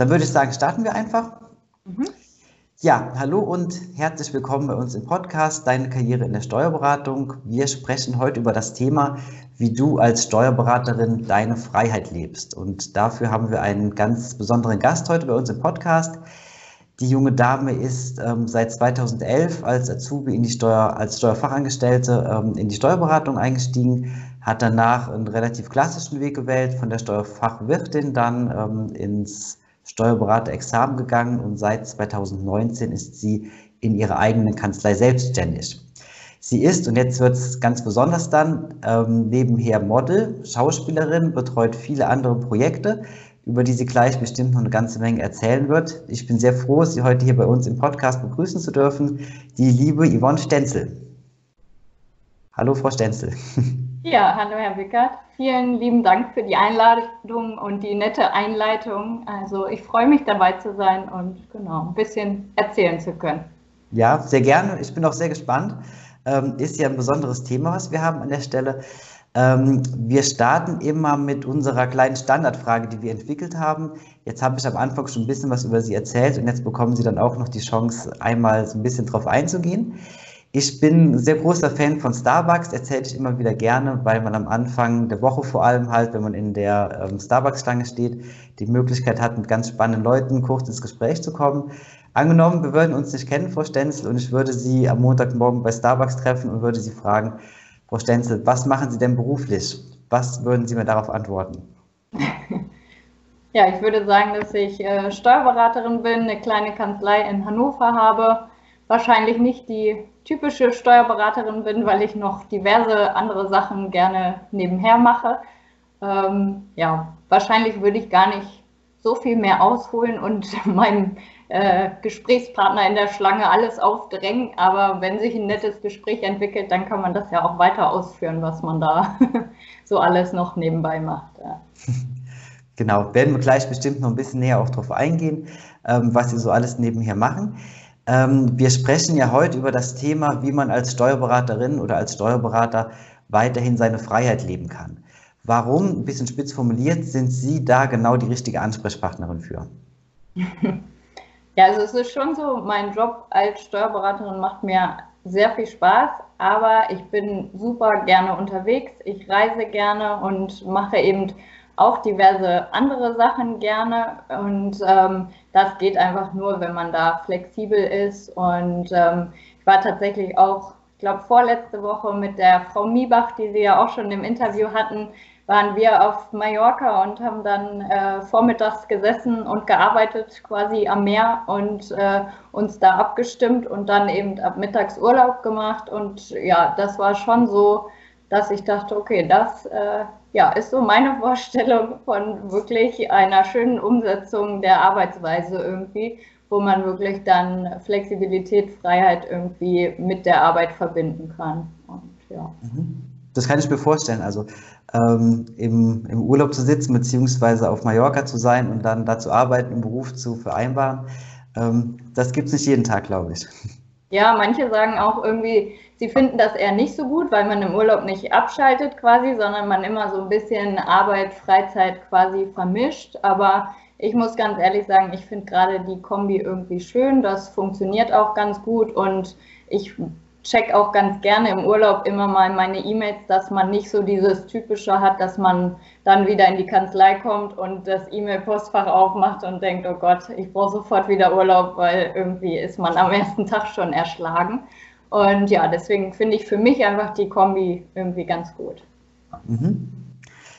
Dann würde ich sagen, starten wir einfach. Mhm. Ja, hallo und herzlich willkommen bei uns im Podcast Deine Karriere in der Steuerberatung. Wir sprechen heute über das Thema, wie du als Steuerberaterin deine Freiheit lebst. Und dafür haben wir einen ganz besonderen Gast heute bei uns im Podcast. Die junge Dame ist ähm, seit 2011 als Azubi in die Steuer, als Steuerfachangestellte ähm, in die Steuerberatung eingestiegen, hat danach einen relativ klassischen Weg gewählt, von der Steuerfachwirtin dann ähm, ins Steuerberater-Examen gegangen und seit 2019 ist sie in ihrer eigenen Kanzlei selbstständig. Sie ist, und jetzt wird es ganz besonders dann, ähm, nebenher Model, Schauspielerin, betreut viele andere Projekte, über die sie gleich bestimmt noch eine ganze Menge erzählen wird. Ich bin sehr froh, Sie heute hier bei uns im Podcast begrüßen zu dürfen, die liebe Yvonne Stenzel. Hallo, Frau Stenzel. Ja, hallo Herr Wickert. Vielen lieben Dank für die Einladung und die nette Einleitung. Also ich freue mich dabei zu sein und genau ein bisschen erzählen zu können. Ja, sehr gerne. Ich bin auch sehr gespannt. Ähm, ist ja ein besonderes Thema, was wir haben an der Stelle. Ähm, wir starten immer mit unserer kleinen Standardfrage, die wir entwickelt haben. Jetzt habe ich am Anfang schon ein bisschen was über Sie erzählt und jetzt bekommen Sie dann auch noch die Chance, einmal so ein bisschen drauf einzugehen. Ich bin sehr großer Fan von Starbucks, erzähle ich immer wieder gerne, weil man am Anfang der Woche vor allem halt, wenn man in der ähm, Starbucks-Stange steht, die Möglichkeit hat, mit ganz spannenden Leuten kurz ins Gespräch zu kommen. Angenommen, wir würden uns nicht kennen, Frau Stenzel, und ich würde Sie am Montagmorgen bei Starbucks treffen und würde Sie fragen, Frau Stenzel, was machen Sie denn beruflich? Was würden Sie mir darauf antworten? Ja, ich würde sagen, dass ich äh, Steuerberaterin bin, eine kleine Kanzlei in Hannover habe, wahrscheinlich nicht die typische Steuerberaterin bin, weil ich noch diverse andere Sachen gerne nebenher mache. Ähm, ja, wahrscheinlich würde ich gar nicht so viel mehr ausholen und meinem äh, Gesprächspartner in der Schlange alles aufdrängen. Aber wenn sich ein nettes Gespräch entwickelt, dann kann man das ja auch weiter ausführen, was man da so alles noch nebenbei macht. Ja. Genau, werden wir gleich bestimmt noch ein bisschen näher auch drauf eingehen, ähm, was Sie so alles nebenher machen. Ähm, wir sprechen ja heute über das Thema, wie man als Steuerberaterin oder als Steuerberater weiterhin seine Freiheit leben kann. Warum, ein bisschen spitz formuliert, sind Sie da genau die richtige Ansprechpartnerin für? Ja, also es ist schon so, mein Job als Steuerberaterin macht mir sehr viel Spaß, aber ich bin super gerne unterwegs, ich reise gerne und mache eben auch diverse andere Sachen gerne. Und ähm, das geht einfach nur, wenn man da flexibel ist. Und ähm, ich war tatsächlich auch, ich glaube vorletzte Woche mit der Frau Miebach, die Sie ja auch schon im Interview hatten, waren wir auf Mallorca und haben dann äh, vormittags gesessen und gearbeitet quasi am Meer und äh, uns da abgestimmt und dann eben ab mittags Urlaub gemacht. Und ja, das war schon so, dass ich dachte, okay, das äh, ja, ist so meine Vorstellung von wirklich einer schönen Umsetzung der Arbeitsweise irgendwie, wo man wirklich dann Flexibilität, Freiheit irgendwie mit der Arbeit verbinden kann. Und, ja. Mhm. Das kann ich mir vorstellen. Also ähm, im, im Urlaub zu sitzen, beziehungsweise auf Mallorca zu sein und dann da zu arbeiten, im Beruf zu vereinbaren, ähm, das gibt es nicht jeden Tag, glaube ich. Ja, manche sagen auch irgendwie, sie finden das eher nicht so gut, weil man im Urlaub nicht abschaltet quasi, sondern man immer so ein bisschen Arbeit, Freizeit quasi vermischt. Aber ich muss ganz ehrlich sagen, ich finde gerade die Kombi irgendwie schön. Das funktioniert auch ganz gut und ich check auch ganz gerne im Urlaub immer mal meine E-Mails, dass man nicht so dieses Typische hat, dass man dann wieder in die Kanzlei kommt und das E-Mail-Postfach aufmacht und denkt, oh Gott, ich brauche sofort wieder Urlaub, weil irgendwie ist man am ersten Tag schon erschlagen. Und ja, deswegen finde ich für mich einfach die Kombi irgendwie ganz gut. Mhm.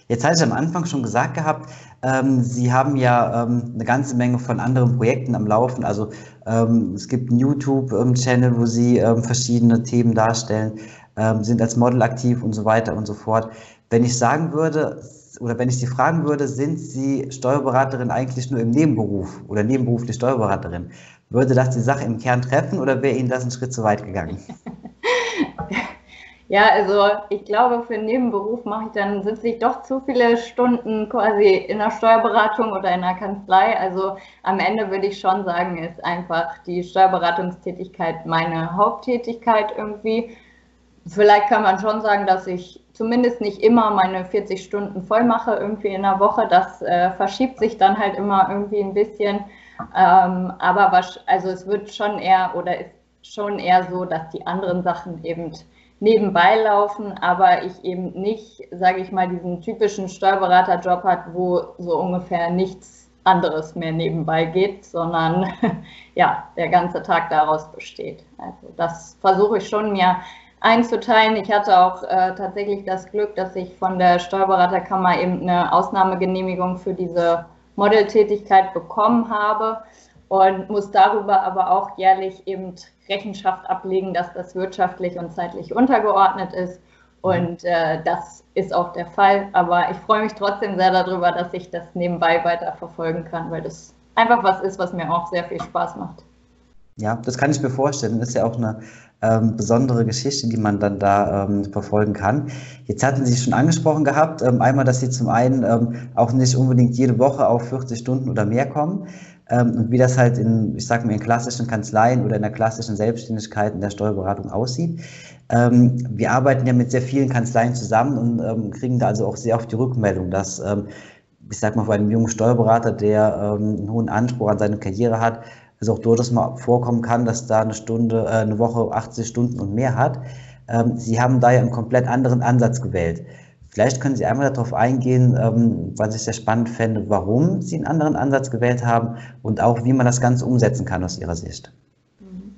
Jetzt hatte ich am Anfang schon gesagt gehabt, ähm, Sie haben ja ähm, eine ganze Menge von anderen Projekten am Laufen. Also ähm, es gibt einen YouTube-Channel, wo Sie ähm, verschiedene Themen darstellen, ähm, sind als Model aktiv und so weiter und so fort. Wenn ich sagen würde, oder wenn ich Sie fragen würde, sind Sie Steuerberaterin eigentlich nur im Nebenberuf oder nebenberuflich Steuerberaterin? Würde das die Sache im Kern treffen oder wäre Ihnen das einen Schritt zu weit gegangen? Ja, also ich glaube, für einen Nebenberuf mache ich dann, sitze ich doch zu viele Stunden quasi in der Steuerberatung oder in der Kanzlei. Also am Ende würde ich schon sagen, ist einfach die Steuerberatungstätigkeit meine Haupttätigkeit irgendwie. Vielleicht kann man schon sagen, dass ich zumindest nicht immer meine 40 Stunden voll mache, irgendwie in der Woche. Das äh, verschiebt sich dann halt immer irgendwie ein bisschen. Ähm, aber was, also es wird schon eher oder ist schon eher so, dass die anderen Sachen eben nebenbei laufen, aber ich eben nicht, sage ich mal, diesen typischen Steuerberaterjob hat, wo so ungefähr nichts anderes mehr nebenbei geht, sondern ja, der ganze Tag daraus besteht. Also das versuche ich schon mir einzuteilen. Ich hatte auch äh, tatsächlich das Glück, dass ich von der Steuerberaterkammer eben eine Ausnahmegenehmigung für diese Modeltätigkeit bekommen habe und muss darüber aber auch jährlich eben Rechenschaft ablegen, dass das wirtschaftlich und zeitlich untergeordnet ist. Und äh, das ist auch der Fall. Aber ich freue mich trotzdem sehr darüber, dass ich das nebenbei weiter verfolgen kann, weil das einfach was ist, was mir auch sehr viel Spaß macht. Ja, das kann ich mir vorstellen. Das ist ja auch eine ähm, besondere Geschichte, die man dann da ähm, verfolgen kann. Jetzt hatten Sie schon angesprochen gehabt, ähm, einmal, dass Sie zum einen ähm, auch nicht unbedingt jede Woche auf 40 Stunden oder mehr kommen ähm, und wie das halt in, ich sag mal, in klassischen Kanzleien oder in der klassischen Selbstständigkeit in der Steuerberatung aussieht. Ähm, wir arbeiten ja mit sehr vielen Kanzleien zusammen und kriegen da also auch sehr oft die Rückmeldung, dass ich sag mal, bei einem jungen Steuerberater, der einen hohen Anspruch an seine Karriere hat, es auch durchaus mal vorkommen kann, dass da eine Stunde, äh, eine Woche 80 Stunden und mehr hat. Ähm, Sie haben da ja einen komplett anderen Ansatz gewählt. Vielleicht können Sie einmal darauf eingehen, ähm, was ich sehr spannend fände, warum Sie einen anderen Ansatz gewählt haben und auch, wie man das Ganze umsetzen kann aus Ihrer Sicht. Mhm.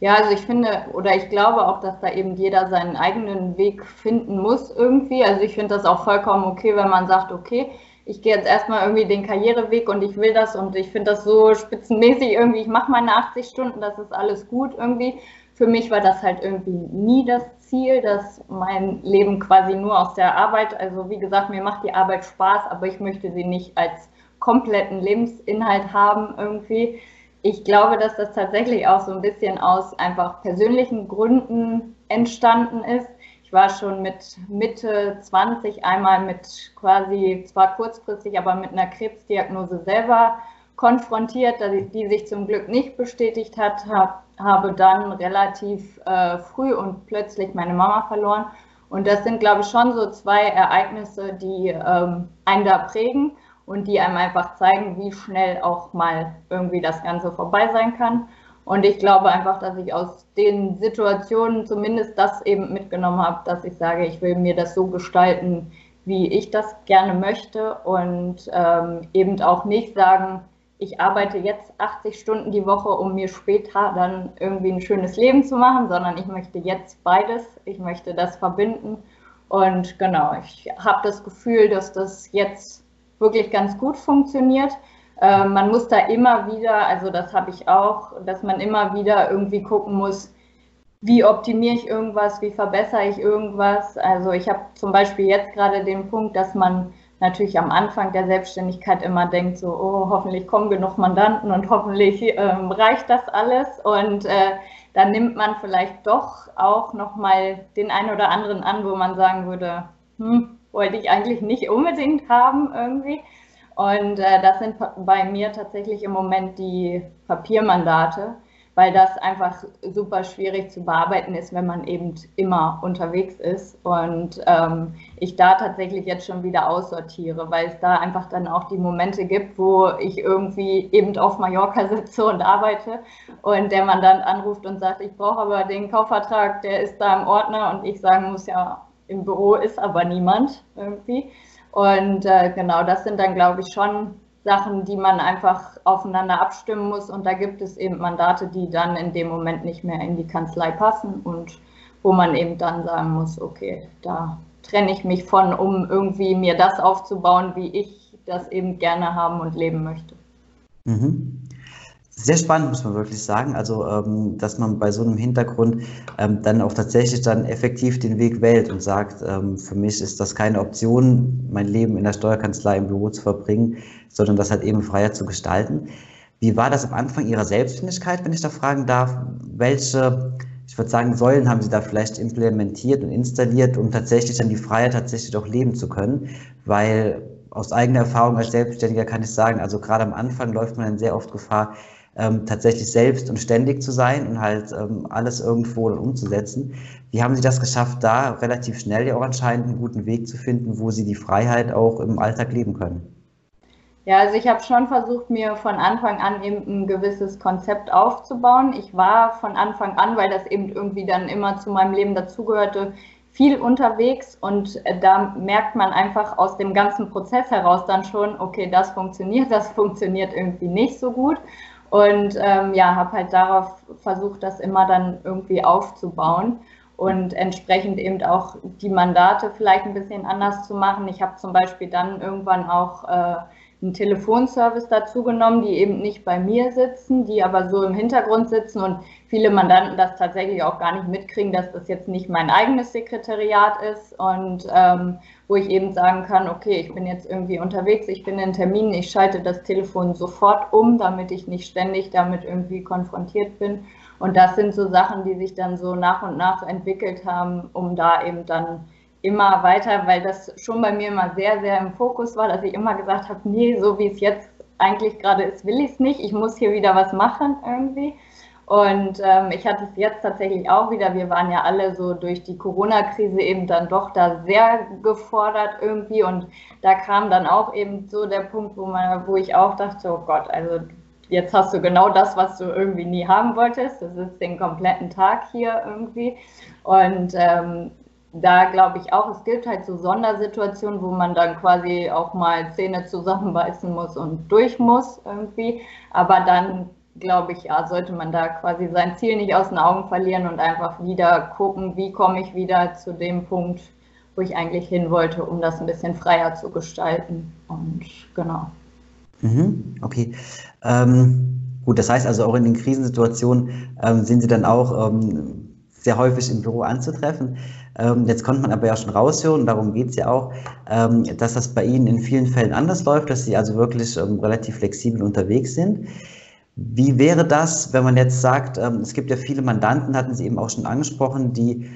Ja, also ich finde oder ich glaube auch, dass da eben jeder seinen eigenen Weg finden muss irgendwie. Also ich finde das auch vollkommen okay, wenn man sagt, okay, ich gehe jetzt erstmal irgendwie den Karriereweg und ich will das und ich finde das so spitzenmäßig irgendwie, ich mache meine 80 Stunden, das ist alles gut irgendwie. Für mich war das halt irgendwie nie das Ziel, dass mein Leben quasi nur aus der Arbeit, also wie gesagt, mir macht die Arbeit Spaß, aber ich möchte sie nicht als kompletten Lebensinhalt haben irgendwie. Ich glaube, dass das tatsächlich auch so ein bisschen aus einfach persönlichen Gründen entstanden ist ich war schon mit Mitte 20 einmal mit quasi, zwar kurzfristig, aber mit einer Krebsdiagnose selber konfrontiert, die sich zum Glück nicht bestätigt hat, hab, habe dann relativ äh, früh und plötzlich meine Mama verloren. Und das sind, glaube ich, schon so zwei Ereignisse, die ähm, einen da prägen und die einem einfach zeigen, wie schnell auch mal irgendwie das Ganze vorbei sein kann. Und ich glaube einfach, dass ich aus den Situationen zumindest das eben mitgenommen habe, dass ich sage, ich will mir das so gestalten, wie ich das gerne möchte und ähm, eben auch nicht sagen, ich arbeite jetzt 80 Stunden die Woche, um mir später dann irgendwie ein schönes Leben zu machen, sondern ich möchte jetzt beides, ich möchte das verbinden. Und genau, ich habe das Gefühl, dass das jetzt wirklich ganz gut funktioniert. Äh, man muss da immer wieder, also das habe ich auch, dass man immer wieder irgendwie gucken muss, wie optimiere ich irgendwas, wie verbessere ich irgendwas. Also ich habe zum Beispiel jetzt gerade den Punkt, dass man natürlich am Anfang der Selbstständigkeit immer denkt, so, oh, hoffentlich kommen genug Mandanten und hoffentlich ähm, reicht das alles. Und äh, dann nimmt man vielleicht doch auch nochmal den einen oder anderen an, wo man sagen würde, hm, wollte ich eigentlich nicht unbedingt haben irgendwie. Und äh, das sind bei mir tatsächlich im Moment die Papiermandate, weil das einfach super schwierig zu bearbeiten ist, wenn man eben immer unterwegs ist. Und ähm, ich da tatsächlich jetzt schon wieder aussortiere, weil es da einfach dann auch die Momente gibt, wo ich irgendwie eben auf Mallorca sitze und arbeite und der Mandant anruft und sagt, ich brauche aber den Kaufvertrag, der ist da im Ordner und ich sagen muss, ja, im Büro ist aber niemand irgendwie. Und äh, genau, das sind dann, glaube ich, schon Sachen, die man einfach aufeinander abstimmen muss. Und da gibt es eben Mandate, die dann in dem Moment nicht mehr in die Kanzlei passen und wo man eben dann sagen muss, okay, da trenne ich mich von, um irgendwie mir das aufzubauen, wie ich das eben gerne haben und leben möchte. Mhm. Sehr spannend, muss man wirklich sagen. Also, ähm, dass man bei so einem Hintergrund ähm, dann auch tatsächlich dann effektiv den Weg wählt und sagt, ähm, für mich ist das keine Option, mein Leben in der Steuerkanzlei im Büro zu verbringen, sondern das halt eben freier zu gestalten. Wie war das am Anfang Ihrer Selbstständigkeit, wenn ich da fragen darf? Welche, ich würde sagen, Säulen haben Sie da vielleicht implementiert und installiert, um tatsächlich dann die Freiheit tatsächlich auch leben zu können? Weil aus eigener Erfahrung als Selbstständiger kann ich sagen, also gerade am Anfang läuft man dann sehr oft Gefahr, ähm, tatsächlich selbst und ständig zu sein und halt ähm, alles irgendwo umzusetzen. Wie haben Sie das geschafft, da relativ schnell ja auch anscheinend einen guten Weg zu finden, wo Sie die Freiheit auch im Alltag leben können? Ja, also ich habe schon versucht, mir von Anfang an eben ein gewisses Konzept aufzubauen. Ich war von Anfang an, weil das eben irgendwie dann immer zu meinem Leben dazugehörte, viel unterwegs und äh, da merkt man einfach aus dem ganzen Prozess heraus dann schon, okay, das funktioniert, das funktioniert irgendwie nicht so gut. Und ähm, ja, habe halt darauf versucht, das immer dann irgendwie aufzubauen und entsprechend eben auch die Mandate vielleicht ein bisschen anders zu machen. Ich habe zum Beispiel dann irgendwann auch äh, einen Telefonservice dazu genommen, die eben nicht bei mir sitzen, die aber so im Hintergrund sitzen und viele Mandanten das tatsächlich auch gar nicht mitkriegen, dass das jetzt nicht mein eigenes Sekretariat ist und ähm, wo ich eben sagen kann, okay, ich bin jetzt irgendwie unterwegs, ich bin in Terminen, ich schalte das Telefon sofort um, damit ich nicht ständig damit irgendwie konfrontiert bin. Und das sind so Sachen, die sich dann so nach und nach entwickelt haben, um da eben dann immer weiter, weil das schon bei mir immer sehr, sehr im Fokus war, dass ich immer gesagt habe, nee, so wie es jetzt eigentlich gerade ist, will ich es nicht. Ich muss hier wieder was machen irgendwie. Und ähm, ich hatte es jetzt tatsächlich auch wieder. Wir waren ja alle so durch die Corona-Krise eben dann doch da sehr gefordert irgendwie. Und da kam dann auch eben so der Punkt, wo, man, wo ich auch dachte, oh Gott, also jetzt hast du genau das, was du irgendwie nie haben wolltest. Das ist den kompletten Tag hier irgendwie. Und ähm, da glaube ich auch, es gibt halt so Sondersituationen, wo man dann quasi auch mal Zähne zusammenbeißen muss und durch muss irgendwie. Aber dann glaube ich, ja, sollte man da quasi sein Ziel nicht aus den Augen verlieren und einfach wieder gucken, wie komme ich wieder zu dem Punkt, wo ich eigentlich hin wollte, um das ein bisschen freier zu gestalten. Und genau. Mhm, okay. Ähm, gut, das heißt also auch in den Krisensituationen ähm, sind Sie dann auch ähm, sehr häufig im Büro anzutreffen. Ähm, jetzt konnte man aber ja schon raushören, darum geht es ja auch, ähm, dass das bei Ihnen in vielen Fällen anders läuft, dass Sie also wirklich ähm, relativ flexibel unterwegs sind. Wie wäre das, wenn man jetzt sagt, es gibt ja viele Mandanten, hatten Sie eben auch schon angesprochen, die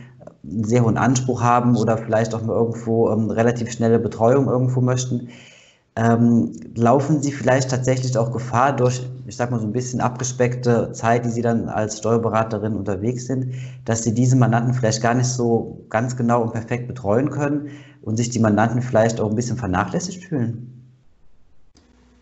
einen sehr hohen Anspruch haben oder vielleicht auch mal irgendwo relativ schnelle Betreuung irgendwo möchten. Ähm, laufen Sie vielleicht tatsächlich auch Gefahr durch, ich sag mal so ein bisschen abgespeckte Zeit, die Sie dann als Steuerberaterin unterwegs sind, dass Sie diese Mandanten vielleicht gar nicht so ganz genau und perfekt betreuen können und sich die Mandanten vielleicht auch ein bisschen vernachlässigt fühlen?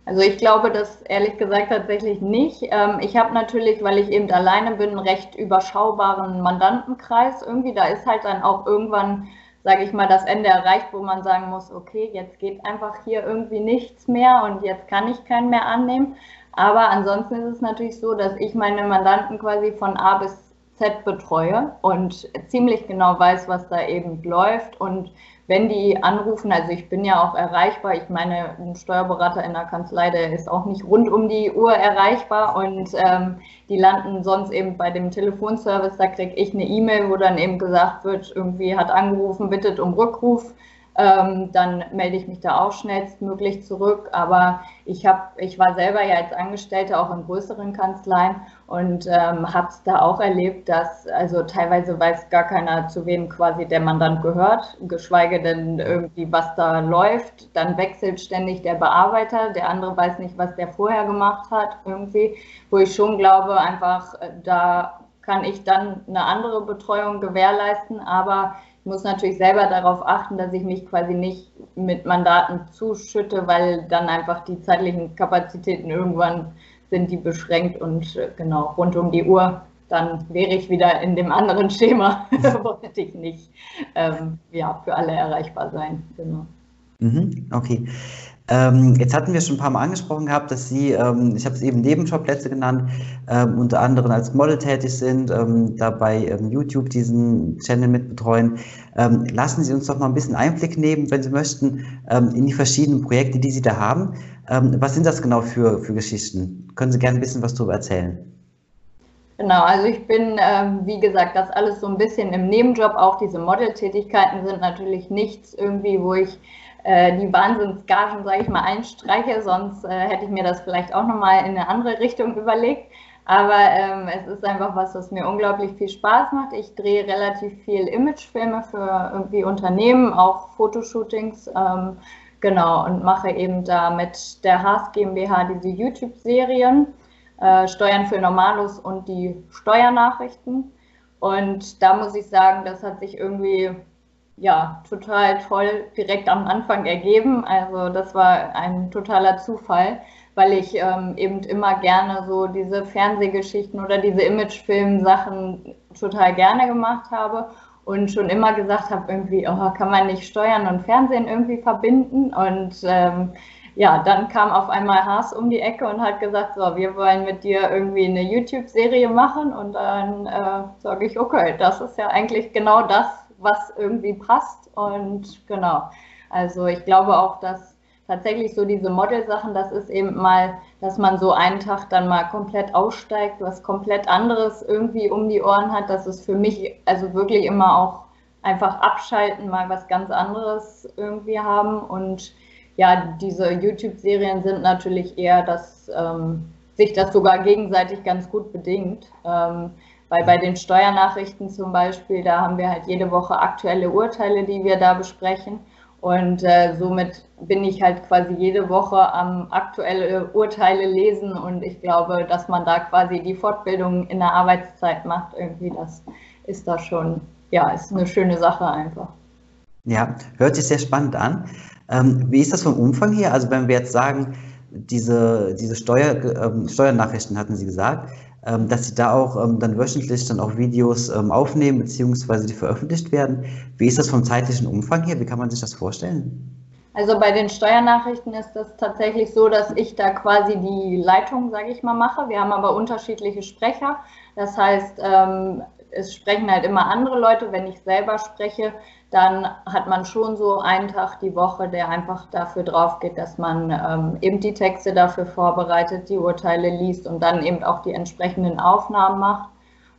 Also ich glaube das ehrlich gesagt tatsächlich nicht. Ähm, ich habe natürlich, weil ich eben alleine bin, einen recht überschaubaren Mandantenkreis. Irgendwie, da ist halt dann auch irgendwann sage ich mal, das Ende erreicht, wo man sagen muss, okay, jetzt geht einfach hier irgendwie nichts mehr und jetzt kann ich keinen mehr annehmen. Aber ansonsten ist es natürlich so, dass ich meine Mandanten quasi von A bis Z betreue und ziemlich genau weiß, was da eben läuft. Und wenn die anrufen, also ich bin ja auch erreichbar, ich meine, ein Steuerberater in der Kanzlei, der ist auch nicht rund um die Uhr erreichbar. Und ähm, die landen sonst eben bei dem Telefonservice, da kriege ich eine E-Mail, wo dann eben gesagt wird, irgendwie hat angerufen, bittet um Rückruf ähm, dann melde ich mich da auch schnellstmöglich zurück. Aber ich habe, ich war selber ja als Angestellte auch in größeren Kanzleien und ähm, habe es da auch erlebt, dass also teilweise weiß gar keiner, zu wem quasi der Mandant gehört, geschweige denn irgendwie, was da läuft. Dann wechselt ständig der Bearbeiter, der andere weiß nicht, was der vorher gemacht hat, irgendwie, wo ich schon glaube, einfach äh, da kann ich dann eine andere Betreuung gewährleisten, aber muss natürlich selber darauf achten, dass ich mich quasi nicht mit Mandaten zuschütte, weil dann einfach die zeitlichen Kapazitäten irgendwann sind die beschränkt und äh, genau rund um die Uhr, dann wäre ich wieder in dem anderen Schema, wollte ich nicht ähm, ja, für alle erreichbar sein. Genau. Mhm, okay. Ähm, jetzt hatten wir schon ein paar Mal angesprochen gehabt, dass Sie, ähm, ich habe es eben Nebenjobplätze genannt, ähm, unter anderem als Model tätig sind, ähm, dabei ähm, YouTube diesen Channel mitbetreuen. Ähm, lassen Sie uns doch mal ein bisschen Einblick nehmen, wenn Sie möchten, in die verschiedenen Projekte, die Sie da haben. was sind das genau für, für Geschichten? Können Sie gerne ein bisschen was darüber erzählen? Genau, also ich bin, ähm, wie gesagt, das alles so ein bisschen im Nebenjob. Auch diese Modeltätigkeiten sind natürlich nichts irgendwie, wo ich äh, die Wahnsinnsgagen, sage ich mal, einstreiche, sonst äh, hätte ich mir das vielleicht auch nochmal in eine andere Richtung überlegt. Aber ähm, es ist einfach was, was mir unglaublich viel Spaß macht. Ich drehe relativ viel Imagefilme für irgendwie Unternehmen, auch Fotoshootings, ähm, genau, und mache eben da mit der Haas GmbH diese YouTube-Serien. äh, Steuern für Normalos und die Steuernachrichten. Und da muss ich sagen, das hat sich irgendwie ja total toll direkt am Anfang ergeben. Also das war ein totaler Zufall, weil ich ähm, eben immer gerne so diese Fernsehgeschichten oder diese Imagefilm-Sachen total gerne gemacht habe und schon immer gesagt habe, irgendwie, oh, kann man nicht Steuern und Fernsehen irgendwie verbinden? Und ähm, ja, dann kam auf einmal Haas um die Ecke und hat gesagt, so, wir wollen mit dir irgendwie eine YouTube-Serie machen. Und dann äh, sage ich, okay, das ist ja eigentlich genau das, was irgendwie passt. Und genau, also ich glaube auch, dass tatsächlich so diese Model-Sachen, das ist eben mal, dass man so einen Tag dann mal komplett aussteigt, was komplett anderes irgendwie um die Ohren hat. Das ist für mich also wirklich immer auch einfach abschalten, mal was ganz anderes irgendwie haben und ja, diese YouTube-Serien sind natürlich eher, dass ähm, sich das sogar gegenseitig ganz gut bedingt. Ähm, weil bei den Steuernachrichten zum Beispiel, da haben wir halt jede Woche aktuelle Urteile, die wir da besprechen. Und äh, somit bin ich halt quasi jede Woche am aktuelle Urteile lesen und ich glaube, dass man da quasi die Fortbildung in der Arbeitszeit macht, irgendwie, das ist da schon, ja, ist eine schöne Sache einfach. Ja, hört sich sehr spannend an. Ähm, wie ist das vom Umfang her? Also wenn wir jetzt sagen, diese, diese Steuer, ähm, Steuernachrichten hatten Sie gesagt, ähm, dass Sie da auch ähm, dann wöchentlich dann auch Videos ähm, aufnehmen beziehungsweise die veröffentlicht werden. Wie ist das vom zeitlichen Umfang her? Wie kann man sich das vorstellen? Also bei den Steuernachrichten ist das tatsächlich so, dass ich da quasi die Leitung, sage ich mal, mache. Wir haben aber unterschiedliche Sprecher. Das heißt, ähm, es sprechen halt immer andere Leute. Wenn ich selber spreche, dann hat man schon so einen Tag die Woche, der einfach dafür drauf geht, dass man ähm, eben die Texte dafür vorbereitet, die Urteile liest und dann eben auch die entsprechenden Aufnahmen macht.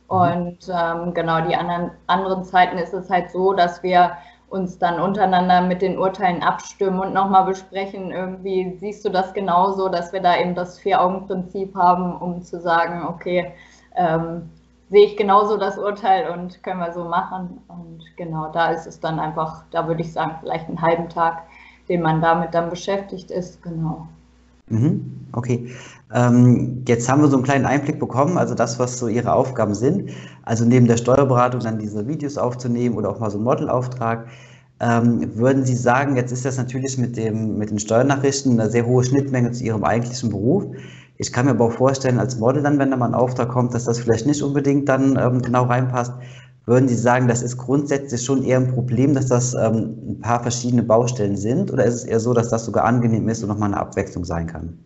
Mhm. Und ähm, genau, die anderen, anderen Zeiten ist es halt so, dass wir uns dann untereinander mit den Urteilen abstimmen und nochmal besprechen, irgendwie siehst du das genauso, dass wir da eben das Vier-Augen-Prinzip haben, um zu sagen, okay, ähm, sehe ich genauso das Urteil und können wir so machen. Und genau, da ist es dann einfach, da würde ich sagen, vielleicht einen halben Tag, den man damit dann beschäftigt ist, genau. Mhm, okay. Ähm, jetzt haben wir so einen kleinen Einblick bekommen, also das, was so Ihre Aufgaben sind. Also neben der Steuerberatung dann diese Videos aufzunehmen oder auch mal so einen Modelauftrag. Ähm, würden Sie sagen, jetzt ist das natürlich mit, dem, mit den Steuernachrichten eine sehr hohe Schnittmenge zu Ihrem eigentlichen Beruf. Ich kann mir aber auch vorstellen, als Model dann, wenn da mal ein Auftrag kommt, dass das vielleicht nicht unbedingt dann ähm, genau reinpasst. Würden Sie sagen, das ist grundsätzlich schon eher ein Problem, dass das ähm, ein paar verschiedene Baustellen sind? Oder ist es eher so, dass das sogar angenehm ist und nochmal eine Abwechslung sein kann?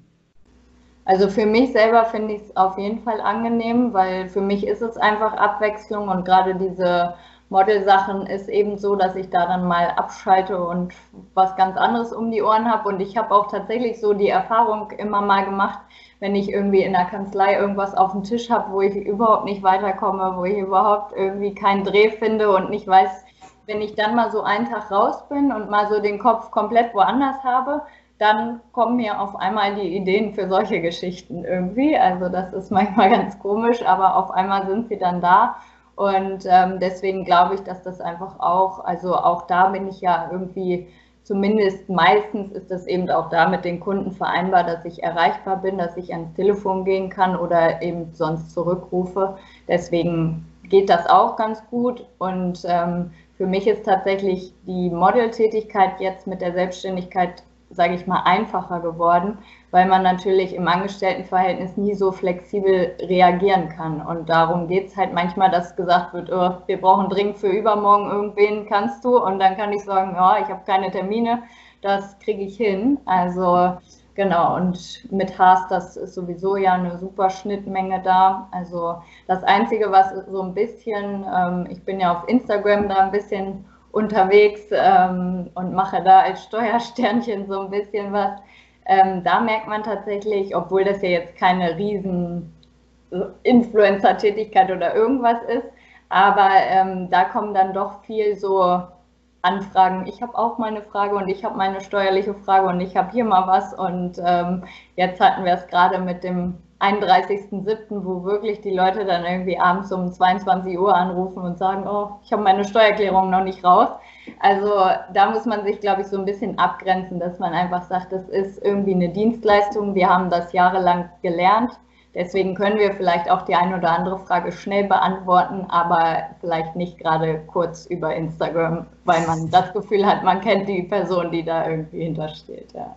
Also für mich selber finde ich es auf jeden Fall angenehm, weil für mich ist es einfach Abwechslung und gerade diese Modelsachen ist eben so, dass ich da dann mal abschalte und was ganz anderes um die Ohren habe. Und ich habe auch tatsächlich so die Erfahrung immer mal gemacht, wenn ich irgendwie in der Kanzlei irgendwas auf dem Tisch habe, wo ich überhaupt nicht weiterkomme, wo ich überhaupt irgendwie keinen Dreh finde und nicht weiß, wenn ich dann mal so einen Tag raus bin und mal so den Kopf komplett woanders habe, dann kommen mir auf einmal die Ideen für solche Geschichten irgendwie. Also das ist manchmal ganz komisch, aber auf einmal sind sie dann da. Und ähm, deswegen glaube ich, dass das einfach auch, also auch da bin ich ja irgendwie zumindest meistens ist das eben auch da mit den Kunden vereinbar, dass ich erreichbar bin, dass ich ans Telefon gehen kann oder eben sonst zurückrufe. Deswegen geht das auch ganz gut. Und ähm, für mich ist tatsächlich die Modeltätigkeit jetzt mit der Selbstständigkeit sage ich mal, einfacher geworden, weil man natürlich im Angestelltenverhältnis nie so flexibel reagieren kann. Und darum geht es halt manchmal, dass gesagt wird, oh, wir brauchen dringend für übermorgen irgendwen, kannst du? Und dann kann ich sagen, ja, ich habe keine Termine, das kriege ich hin. Also genau, und mit Haas, das ist sowieso ja eine super Schnittmenge da. Also das Einzige, was so ein bisschen, ähm, ich bin ja auf Instagram da ein bisschen unterwegs ähm, und mache da als Steuersternchen so ein bisschen was. Ähm, da merkt man tatsächlich, obwohl das ja jetzt keine riesen Influencer-Tätigkeit oder irgendwas ist, aber ähm, da kommen dann doch viel so Anfragen. Ich habe auch meine Frage und ich habe meine steuerliche Frage und ich habe hier mal was und ähm, jetzt hatten wir es gerade mit dem 31.07., wo wirklich die Leute dann irgendwie abends um 22 Uhr anrufen und sagen, oh, ich habe meine Steuererklärung noch nicht raus. Also da muss man sich, glaube ich, so ein bisschen abgrenzen, dass man einfach sagt, das ist irgendwie eine Dienstleistung. Wir haben das jahrelang gelernt. Deswegen können wir vielleicht auch die eine oder andere Frage schnell beantworten, aber vielleicht nicht gerade kurz über Instagram, weil man das Gefühl hat, man kennt die Person, die da irgendwie hintersteht. Ja.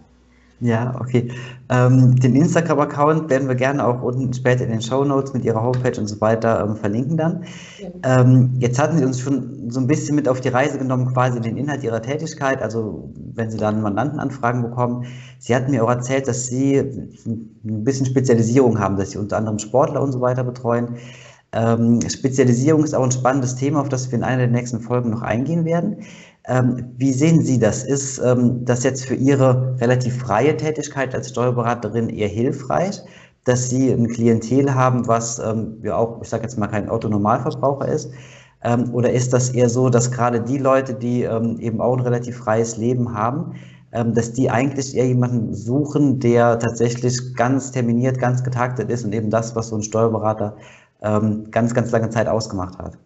Ja, okay. Ähm, den Instagram-Account werden wir gerne auch unten später in den Show Notes mit Ihrer Homepage und so weiter ähm, verlinken dann. Ja. Ähm, jetzt hatten Sie uns schon so ein bisschen mit auf die Reise genommen, quasi den Inhalt Ihrer Tätigkeit, also wenn Sie dann Mandantenanfragen bekommen. Sie hatten mir auch erzählt, dass Sie ein bisschen Spezialisierung haben, dass Sie unter anderem Sportler und so weiter betreuen. Ähm, Spezialisierung ist auch ein spannendes Thema, auf das wir in einer der nächsten Folgen noch eingehen werden. Ähm, wie sehen Sie das? Ist ähm, das jetzt für Ihre relativ freie Tätigkeit als Steuerberaterin eher hilfreich, dass Sie ein Klientel haben, was ähm, ja auch, ich sage jetzt mal, kein Autonormalverbraucher ist? Ähm, oder ist das eher so, dass gerade die Leute, die ähm, eben auch ein relativ freies Leben haben, ähm, dass die eigentlich eher jemanden suchen, der tatsächlich ganz terminiert, ganz getaktet ist und eben das, was so ein Steuerberater ganz, ganz lange Zeit ausgemacht hat?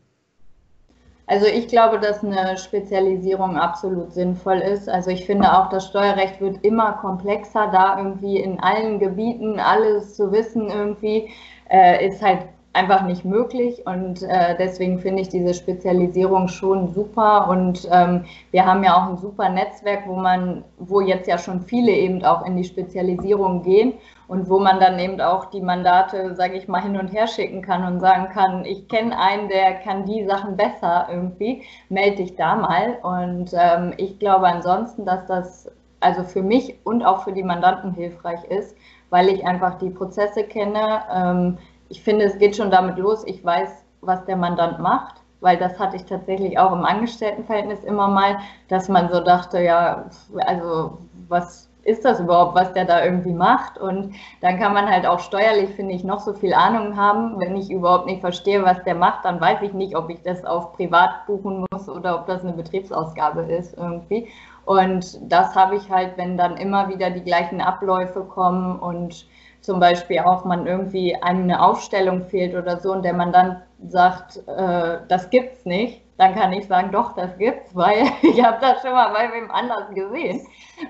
Also ich glaube, dass eine Spezialisierung absolut sinnvoll ist. Also ich finde auch, das Steuerrecht wird immer komplexer, da irgendwie in allen Gebieten alles zu wissen irgendwie, äh, ist halt einfach nicht möglich. Und äh, deswegen finde ich diese Spezialisierung schon super. Und ähm, wir haben ja auch ein super Netzwerk, wo man, wo jetzt ja schon viele eben auch in die Spezialisierung gehen und wo man dann eben auch die Mandate, sage ich mal, hin und her schicken kann und sagen kann, ich kenne einen, der kann die Sachen besser irgendwie, melde dich da mal. Und ähm, ich glaube ansonsten, dass das also für mich und auch für die Mandanten hilfreich ist, weil ich einfach die Prozesse kenne, ähm, ich finde, es geht schon damit los, ich weiß, was der Mandant macht, weil das hatte ich tatsächlich auch im Angestelltenverhältnis immer mal, dass man so dachte, ja, also was ist das überhaupt, was der da irgendwie macht? Und dann kann man halt auch steuerlich, finde ich, noch so viel Ahnung haben. Wenn ich überhaupt nicht verstehe, was der macht, dann weiß ich nicht, ob ich das auf privat buchen muss oder ob das eine Betriebsausgabe ist irgendwie. Und das habe ich halt, wenn dann immer wieder die gleichen Abläufe kommen und zum Beispiel auch man irgendwie eine Aufstellung fehlt oder so und der man dann sagt, äh, das gibt's nicht, dann kann ich sagen, doch, das gibt's, weil ich habe das schon mal bei wem anders gesehen.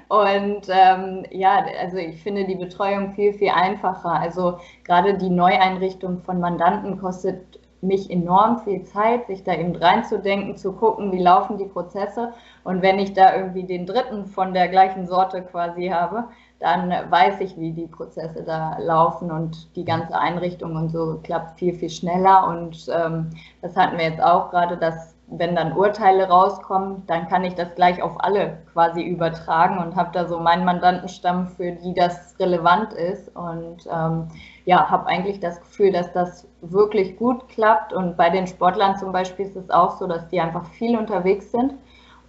Und ähm, ja, also ich finde die Betreuung viel, viel einfacher. Also gerade die Neueinrichtung von Mandanten kostet mich enorm viel Zeit, sich da eben reinzudenken, zu gucken, wie laufen die Prozesse. Und wenn ich da irgendwie den dritten von der gleichen Sorte quasi habe, dann weiß ich, wie die Prozesse da laufen und die ganze Einrichtung und so klappt viel, viel schneller. Und ähm, das hatten wir jetzt auch gerade, dass wenn dann Urteile rauskommen, dann kann ich das gleich auf alle quasi übertragen und habe da so meinen Mandantenstamm, für die das relevant ist. Und ähm, ja, habe eigentlich das Gefühl, dass das wirklich gut klappt. Und bei den Sportlern zum Beispiel ist es auch so, dass die einfach viel unterwegs sind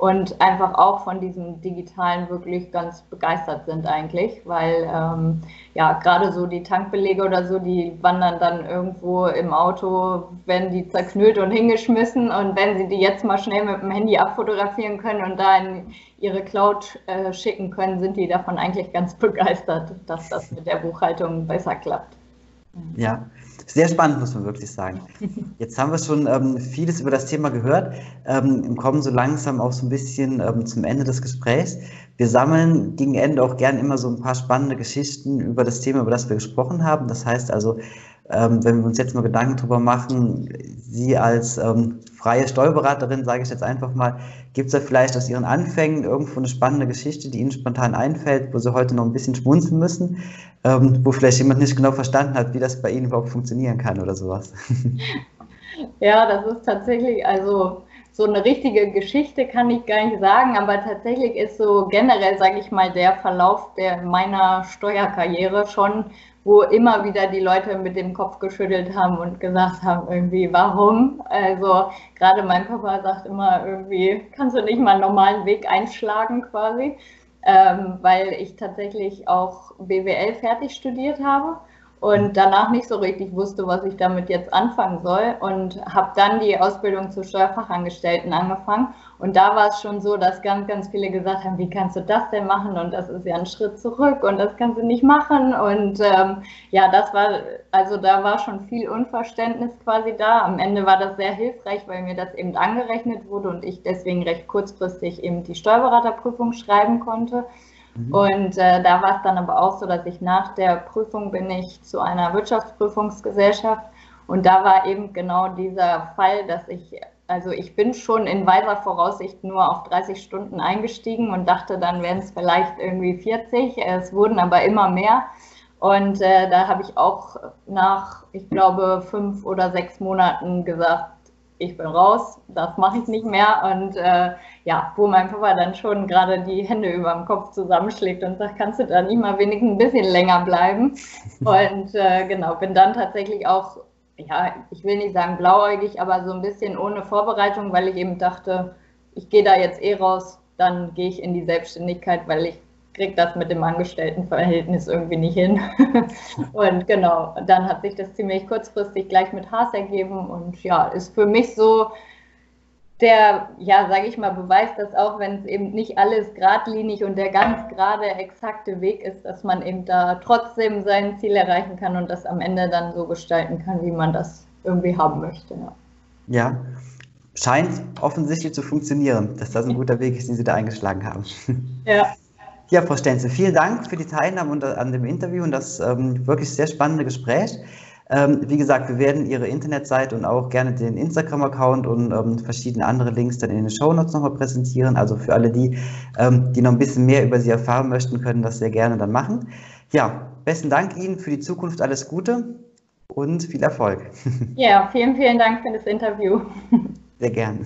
und einfach auch von diesem Digitalen wirklich ganz begeistert sind eigentlich, weil ähm, ja gerade so die Tankbelege oder so, die wandern dann irgendwo im Auto, werden die zerknüllt und hingeschmissen und wenn sie die jetzt mal schnell mit dem Handy abfotografieren können und da in ihre Cloud äh, schicken können, sind die davon eigentlich ganz begeistert, dass das mit der Buchhaltung besser klappt. Ja, sehr spannend, muss man wirklich sagen. Jetzt haben wir schon ähm, vieles über das Thema gehört ähm, kommen so langsam auch so ein bisschen ähm, zum Ende des Gesprächs. Wir sammeln gegen Ende auch gern immer so ein paar spannende Geschichten über das Thema, über das wir gesprochen haben. Das heißt also, ähm, wenn wir uns jetzt mal Gedanken darüber machen, Sie als ähm, freie Steuerberaterin, sage ich jetzt einfach mal, gibt es da vielleicht aus Ihren Anfängen irgendwo eine spannende Geschichte, die Ihnen spontan einfällt, wo Sie heute noch ein bisschen schmunzeln müssen, ähm, wo vielleicht jemand nicht genau verstanden hat, wie das bei Ihnen überhaupt funktionieren kann oder sowas? Ja, das ist tatsächlich, also so eine richtige Geschichte kann ich gar nicht sagen, aber tatsächlich ist so generell, sage ich mal, der Verlauf der meiner Steuerkarriere schon wo immer wieder die Leute mit dem Kopf geschüttelt haben und gesagt haben, irgendwie, warum? Also gerade mein Papa sagt immer irgendwie, kannst du nicht mal einen normalen Weg einschlagen quasi, ähm, weil ich tatsächlich auch BWL fertig studiert habe und danach nicht so richtig wusste, was ich damit jetzt anfangen soll und habe dann die Ausbildung zur Steuerfachangestellten angefangen und da war es schon so, dass ganz, ganz viele gesagt haben, wie kannst du das denn machen und das ist ja ein Schritt zurück und das kannst du nicht machen und ähm, ja, das war, also da war schon viel Unverständnis quasi da. Am Ende war das sehr hilfreich, weil mir das eben angerechnet wurde und ich deswegen recht kurzfristig eben die Steuerberaterprüfung schreiben konnte. Mhm. Und äh, da war es dann aber auch so, dass ich nach der Prüfung bin ich zu einer Wirtschaftsprüfungsgesellschaft und da war eben genau dieser Fall, dass ich, also ich bin schon in weiser Voraussicht nur auf 30 Stunden eingestiegen und dachte, dann wären es vielleicht irgendwie 40. Es wurden aber immer mehr. Und äh, da habe ich auch nach, ich glaube, fünf oder sechs Monaten gesagt, ich bin raus, das mache ich nicht mehr. Und äh, ja, wo mein Papa dann schon gerade die Hände über dem Kopf zusammenschlägt und sagt, kannst du da nicht mal wenigstens ein bisschen länger bleiben? Und äh, genau, bin dann tatsächlich auch, ja, ich will nicht sagen blauäugig, aber so ein bisschen ohne Vorbereitung, weil ich eben dachte, ich gehe da jetzt eh raus, dann gehe ich in die Selbstständigkeit, weil ich kriege das mit dem Angestelltenverhältnis irgendwie nicht hin. und genau, dann hat sich das ziemlich kurzfristig gleich mit Haas ergeben und ja, ist für mich so der, ja, sage ich mal, Beweis, dass auch wenn es eben nicht alles geradlinig und der ganz gerade exakte Weg ist, dass man eben da trotzdem sein Ziel erreichen kann und das am Ende dann so gestalten kann, wie man das irgendwie haben möchte. Ja, ja. scheint offensichtlich zu funktionieren, dass das ein guter Weg ist, den Sie da eingeschlagen haben. Ja. Ja, Frau Stenzel, vielen Dank für die Teilnahme an dem Interview und das ähm, wirklich sehr spannende Gespräch. Ähm, wie gesagt, wir werden Ihre Internetseite und auch gerne den Instagram-Account und ähm, verschiedene andere Links dann in den Show Notes nochmal präsentieren. Also für alle die, ähm, die noch ein bisschen mehr über Sie erfahren möchten, können das sehr gerne dann machen. Ja, besten Dank Ihnen für die Zukunft, alles Gute und viel Erfolg. Ja, vielen, vielen Dank für das Interview. Sehr gern.